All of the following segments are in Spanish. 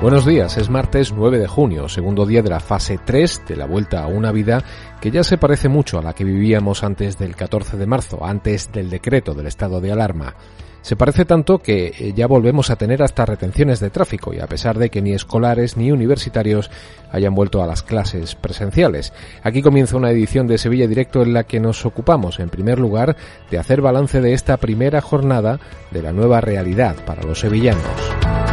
Buenos días, es martes 9 de junio, segundo día de la fase 3 de la vuelta a una vida que ya se parece mucho a la que vivíamos antes del 14 de marzo, antes del decreto del estado de alarma. Se parece tanto que eh, ya volvemos a tener hasta retenciones de tráfico y a pesar de que ni escolares ni universitarios hayan vuelto a las clases presenciales. Aquí comienza una edición de Sevilla Directo en la que nos ocupamos, en primer lugar, de hacer balance de esta primera jornada de la nueva realidad para los sevillanos.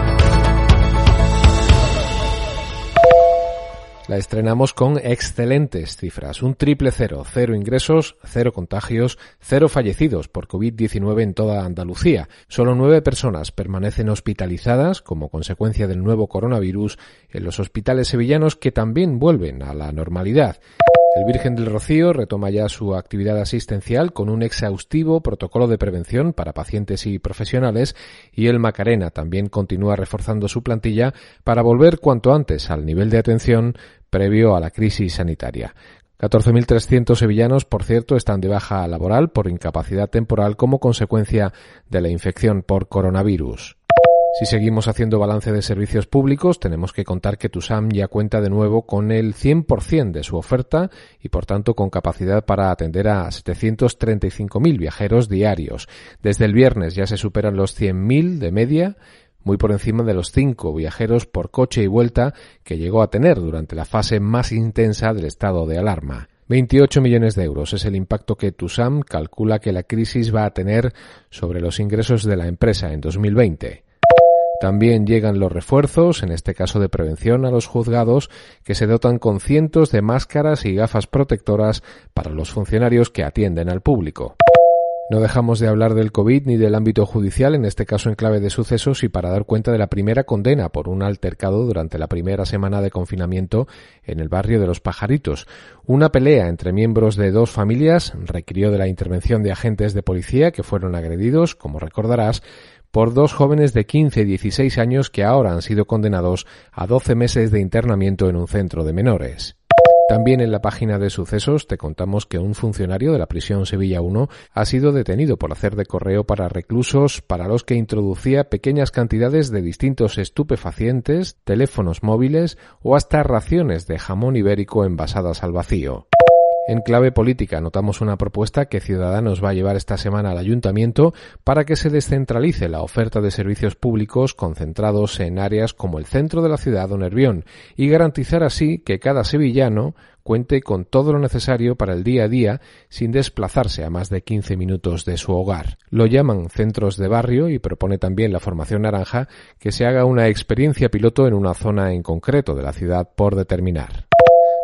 La estrenamos con excelentes cifras, un triple cero, cero ingresos, cero contagios, cero fallecidos por COVID-19 en toda Andalucía. Solo nueve personas permanecen hospitalizadas como consecuencia del nuevo coronavirus en los hospitales sevillanos que también vuelven a la normalidad. El Virgen del Rocío retoma ya su actividad asistencial con un exhaustivo protocolo de prevención para pacientes y profesionales y el Macarena también continúa reforzando su plantilla para volver cuanto antes al nivel de atención previo a la crisis sanitaria. 14.300 sevillanos, por cierto, están de baja laboral por incapacidad temporal como consecuencia de la infección por coronavirus. Si seguimos haciendo balance de servicios públicos, tenemos que contar que TUSAM ya cuenta de nuevo con el 100% de su oferta y por tanto con capacidad para atender a 735.000 viajeros diarios. Desde el viernes ya se superan los 100.000 de media muy por encima de los 5 viajeros por coche y vuelta que llegó a tener durante la fase más intensa del estado de alarma. 28 millones de euros es el impacto que TUSAM calcula que la crisis va a tener sobre los ingresos de la empresa en 2020. También llegan los refuerzos, en este caso de prevención, a los juzgados, que se dotan con cientos de máscaras y gafas protectoras para los funcionarios que atienden al público. No dejamos de hablar del COVID ni del ámbito judicial, en este caso en clave de sucesos, y para dar cuenta de la primera condena por un altercado durante la primera semana de confinamiento en el barrio de los Pajaritos. Una pelea entre miembros de dos familias requirió de la intervención de agentes de policía que fueron agredidos, como recordarás, por dos jóvenes de 15 y 16 años que ahora han sido condenados a 12 meses de internamiento en un centro de menores. También en la página de sucesos te contamos que un funcionario de la prisión Sevilla 1 ha sido detenido por hacer de correo para reclusos para los que introducía pequeñas cantidades de distintos estupefacientes, teléfonos móviles o hasta raciones de jamón ibérico envasadas al vacío. En clave política notamos una propuesta que Ciudadanos va a llevar esta semana al ayuntamiento para que se descentralice la oferta de servicios públicos concentrados en áreas como el centro de la ciudad o Nervión y garantizar así que cada sevillano cuente con todo lo necesario para el día a día sin desplazarse a más de 15 minutos de su hogar. Lo llaman centros de barrio y propone también la formación naranja que se haga una experiencia piloto en una zona en concreto de la ciudad por determinar.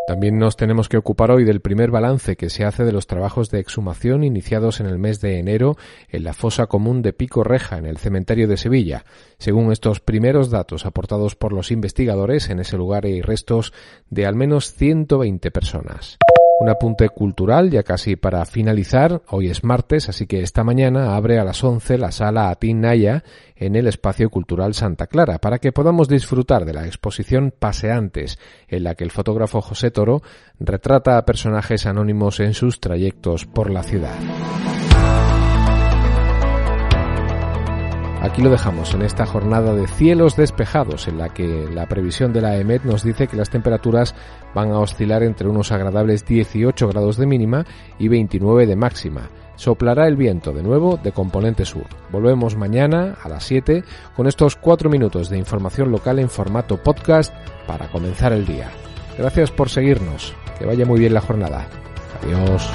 También nos tenemos que ocupar hoy del primer balance que se hace de los trabajos de exhumación iniciados en el mes de enero en la fosa común de Pico Reja, en el cementerio de Sevilla. Según estos primeros datos aportados por los investigadores, en ese lugar hay restos de al menos 120 personas. Un apunte cultural, ya casi para finalizar. Hoy es martes, así que esta mañana abre a las 11 la sala Atin Naya en el Espacio Cultural Santa Clara, para que podamos disfrutar de la exposición Paseantes, en la que el fotógrafo José Toro retrata a personajes anónimos en sus trayectos por la ciudad. Aquí lo dejamos en esta jornada de cielos despejados en la que la previsión de la EMET nos dice que las temperaturas van a oscilar entre unos agradables 18 grados de mínima y 29 de máxima. Soplará el viento de nuevo de componente sur. Volvemos mañana a las 7 con estos 4 minutos de información local en formato podcast para comenzar el día. Gracias por seguirnos. Que vaya muy bien la jornada. Adiós.